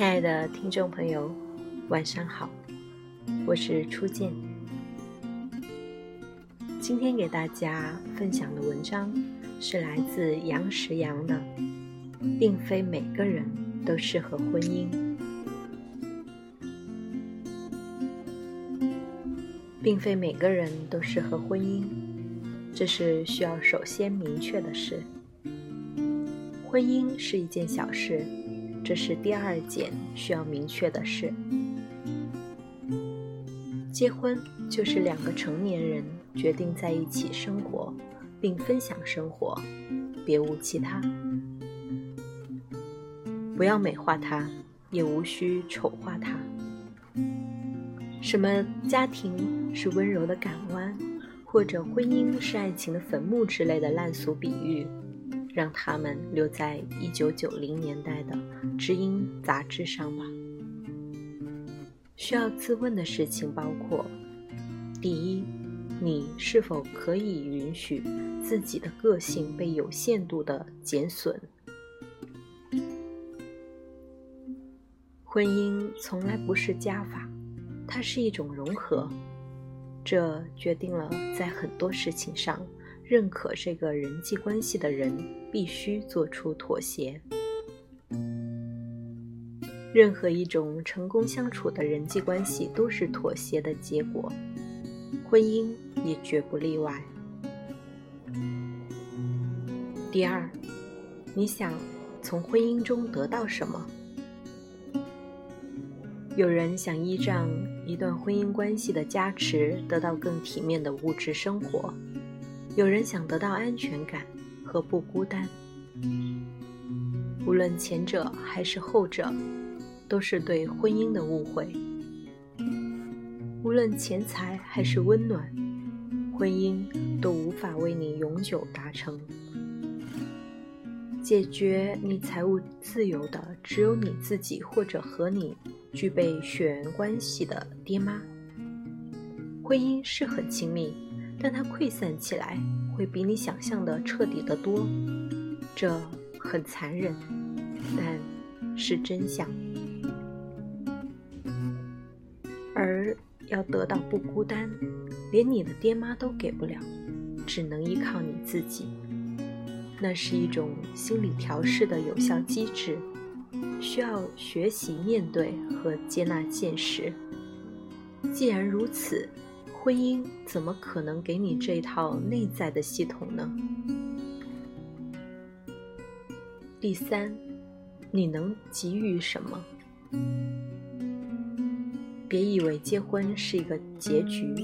亲爱的听众朋友，晚上好，我是初见。今天给大家分享的文章是来自杨石阳的，并非每个人都适合婚姻，并非每个人都适合婚姻，这是需要首先明确的事。婚姻是一件小事。这是第二件需要明确的事。结婚就是两个成年人决定在一起生活，并分享生活，别无其他。不要美化它，也无需丑化它。什么家庭是温柔的港湾，或者婚姻是爱情的坟墓之类的烂俗比喻。让他们留在一九九零年代的《知音》杂志上吧。需要自问的事情包括：第一，你是否可以允许自己的个性被有限度的减损？婚姻从来不是加法，它是一种融合，这决定了在很多事情上。认可这个人际关系的人必须做出妥协。任何一种成功相处的人际关系都是妥协的结果，婚姻也绝不例外。第二，你想从婚姻中得到什么？有人想依仗一段婚姻关系的加持，得到更体面的物质生活。有人想得到安全感和不孤单，无论前者还是后者，都是对婚姻的误会。无论钱财还是温暖，婚姻都无法为你永久达成。解决你财务自由的，只有你自己或者和你具备血缘关系的爹妈。婚姻是很亲密。但它溃散起来会比你想象的彻底得多，这很残忍，但是真相。而要得到不孤单，连你的爹妈都给不了，只能依靠你自己。那是一种心理调试的有效机制，需要学习面对和接纳现实。既然如此。婚姻怎么可能给你这套内在的系统呢？第三，你能给予什么？别以为结婚是一个结局，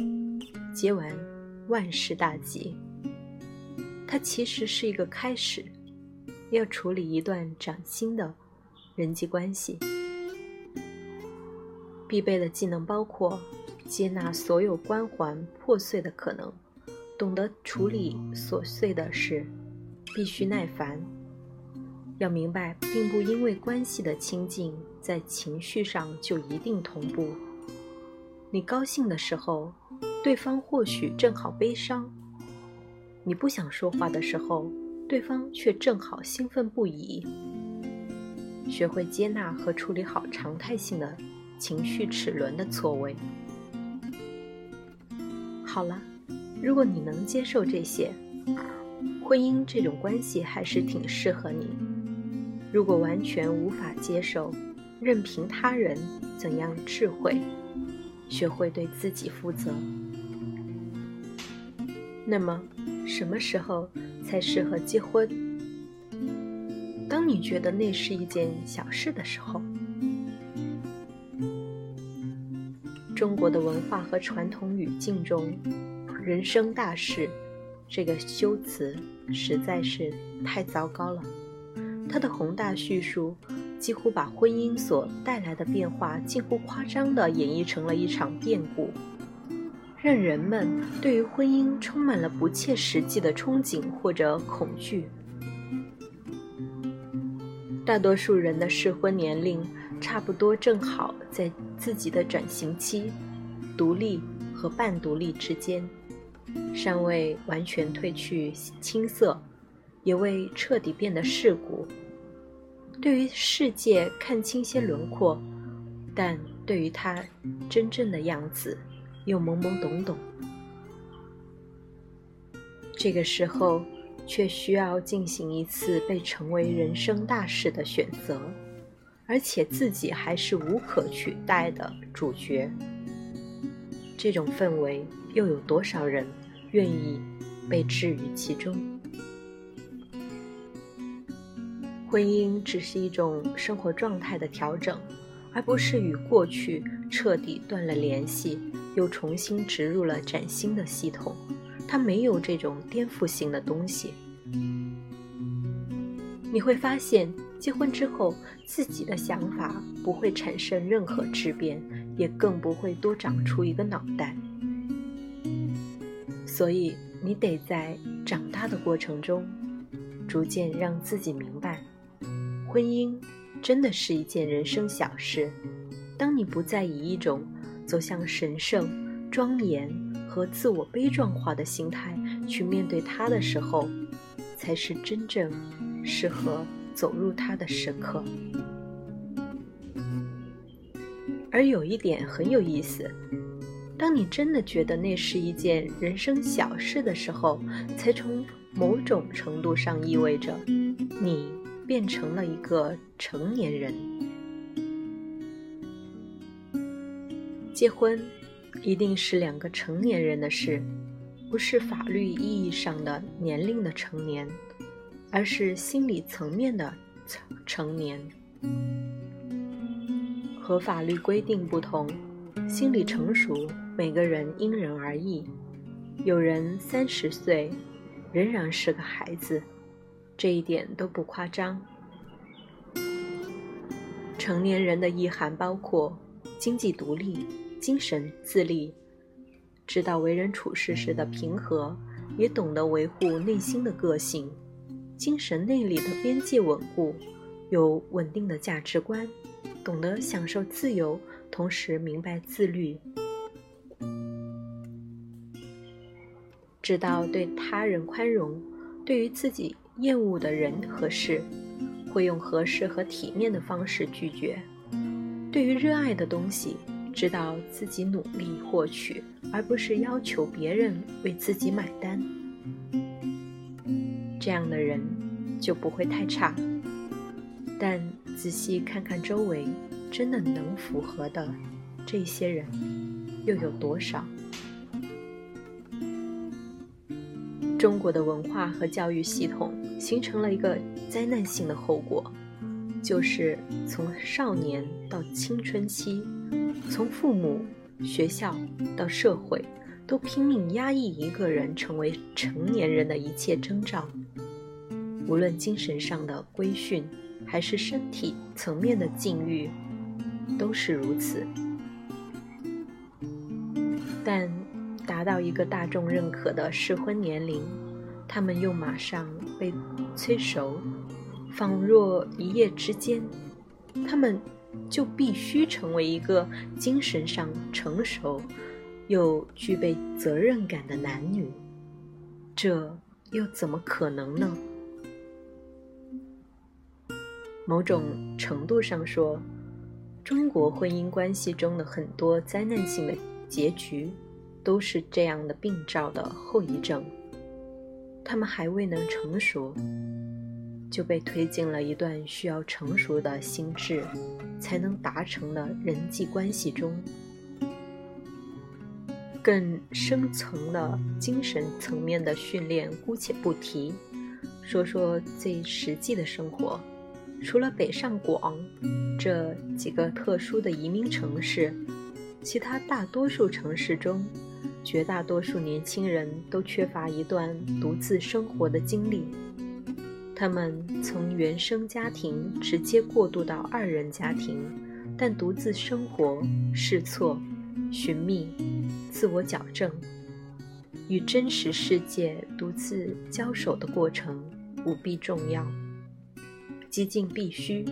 结完万事大吉。它其实是一个开始，要处理一段崭新的人际关系。必备的技能包括。接纳所有关环破碎的可能，懂得处理琐碎的事，必须耐烦。要明白，并不因为关系的亲近，在情绪上就一定同步。你高兴的时候，对方或许正好悲伤；你不想说话的时候，对方却正好兴奋不已。学会接纳和处理好常态性的情绪齿轮的错位。好了，如果你能接受这些，婚姻这种关系还是挺适合你。如果完全无法接受，任凭他人怎样智慧，学会对自己负责。那么，什么时候才适合结婚？当你觉得那是一件小事的时候。中国的文化和传统语境中，“人生大事”这个修辞实在是太糟糕了。它的宏大叙述几乎把婚姻所带来的变化近乎夸张地演绎成了一场变故，让人们对于婚姻充满了不切实际的憧憬或者恐惧。大多数人的适婚年龄。差不多正好在自己的转型期，独立和半独立之间，尚未完全褪去青涩，也未彻底变得世故。对于世界看清些轮廓，但对于他真正的样子又懵懵懂懂。这个时候，却需要进行一次被成为人生大事的选择，而且自己还是无可取代的主角。这种氛围，又有多少人愿意被置于其中？婚姻只是一种生活状态的调整，而不是与过去彻底断了联系，又重新植入了崭新的系统。它没有这种颠覆性的东西。你会发现，结婚之后，自己的想法不会产生任何质变，也更不会多长出一个脑袋。所以，你得在长大的过程中，逐渐让自己明白，婚姻真的是一件人生小事。当你不再以一种走向神圣、庄严和自我悲壮化的心态去面对它的时候，才是真正适合走入他的时刻。而有一点很有意思。当你真的觉得那是一件人生小事的时候，才从某种程度上意味着你变成了一个成年人。结婚一定是两个成年人的事，不是法律意义上的年龄的成年，而是心理层面的成年。和法律规定不同，心理成熟。每个人因人而异，有人三十岁仍然是个孩子，这一点都不夸张。成年人的意涵包括经济独立、精神自立，知道为人处事时的平和，也懂得维护内心的个性，精神内里的边界稳固，有稳定的价值观，懂得享受自由，同时明白自律。知道对他人宽容，对于自己厌恶的人和事，会用合适和体面的方式拒绝；对于热爱的东西，知道自己努力获取，而不是要求别人为自己买单。这样的人就不会太差。但仔细看看周围，真的能符合的这些人，又有多少？中国的文化和教育系统形成了一个灾难性的后果，就是从少年到青春期，从父母、学校到社会，都拼命压抑一个人成为成年人的一切征兆。无论精神上的规训，还是身体层面的禁欲，都是如此。但。达到一个大众认可的适婚年龄，他们又马上被催熟，仿若一夜之间，他们就必须成为一个精神上成熟又具备责任感的男女，这又怎么可能呢？某种程度上说，中国婚姻关系中的很多灾难性的结局。都是这样的病灶的后遗症，他们还未能成熟，就被推进了一段需要成熟的心智才能达成的人际关系中。更深层的精神层面的训练姑且不提，说说最实际的生活。除了北上广这几个特殊的移民城市，其他大多数城市中。绝大多数年轻人都缺乏一段独自生活的经历，他们从原生家庭直接过渡到二人家庭，但独自生活、试错、寻觅、自我矫正，与真实世界独自交手的过程无比重要，几近必须。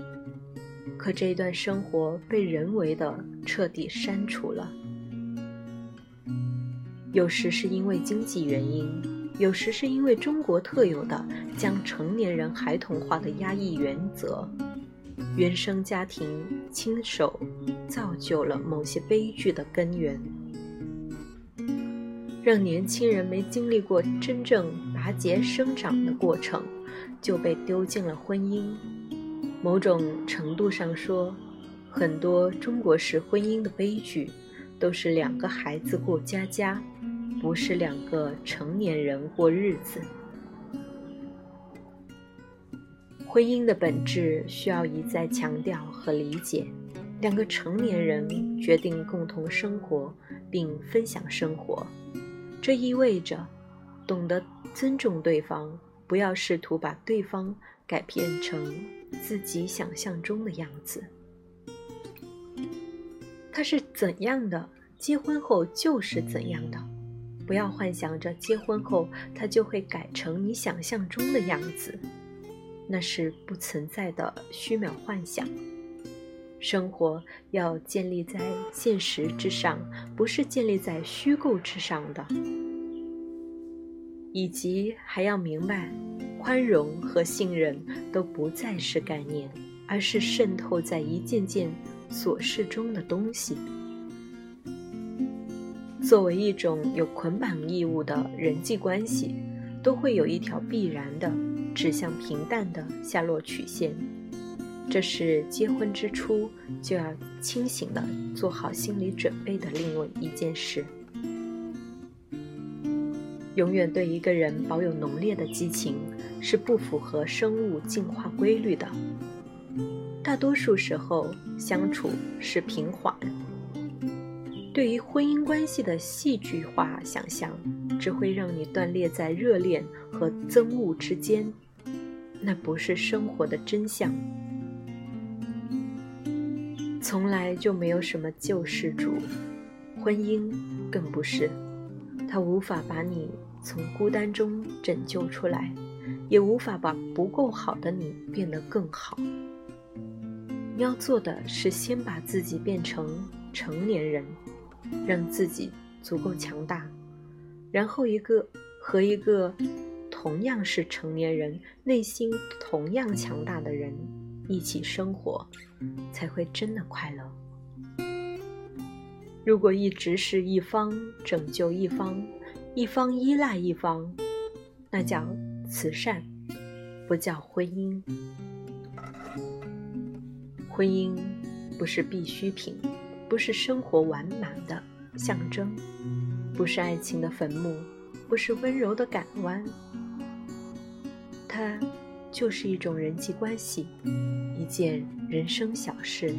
可这一段生活被人为的彻底删除了。有时是因为经济原因，有时是因为中国特有的将成年人孩童化的压抑原则。原生家庭亲手造就了某些悲剧的根源，让年轻人没经历过真正拔节生长的过程，就被丢进了婚姻。某种程度上说，很多中国式婚姻的悲剧，都是两个孩子过家家，不是两个成年人过日子。婚姻的本质需要一再强调和理解：两个成年人决定共同生活并分享生活，这意味着懂得尊重对方，不要试图把对方改变成自己想象中的样子。他是怎样的，结婚后就是怎样的，不要幻想着结婚后他就会改成你想象中的样子。那是不存在的虚渺幻想。生活要建立在现实之上，不是建立在虚构之上的。以及还要明白，宽容和信任都不再是概念，而是渗透在一件件琐事中的东西。作为一种有捆绑义务的人际关系，都会有一条必然的。指向平淡的下落曲线，这是结婚之初就要清醒的做好心理准备的另外一件事。永远对一个人保有浓烈的激情，是不符合生物进化规律的。大多数时候，相处是平缓。对于婚姻关系的戏剧化想象，只会让你断裂在热恋和憎恶之间。那不是生活的真相，从来就没有什么救世主，婚姻更不是，他无法把你从孤单中拯救出来，也无法把不够好的你变得更好。你要做的是先把自己变成成年人，让自己足够强大，然后一个和一个。同样是成年人，内心同样强大的人一起生活，才会真的快乐。如果一直是一方拯救一方，一方依赖一方，那叫慈善，不叫婚姻。婚姻不是必需品，不是生活完满的象征，不是爱情的坟墓，不是温柔的港湾。它就是一种人际关系，一件人生小事。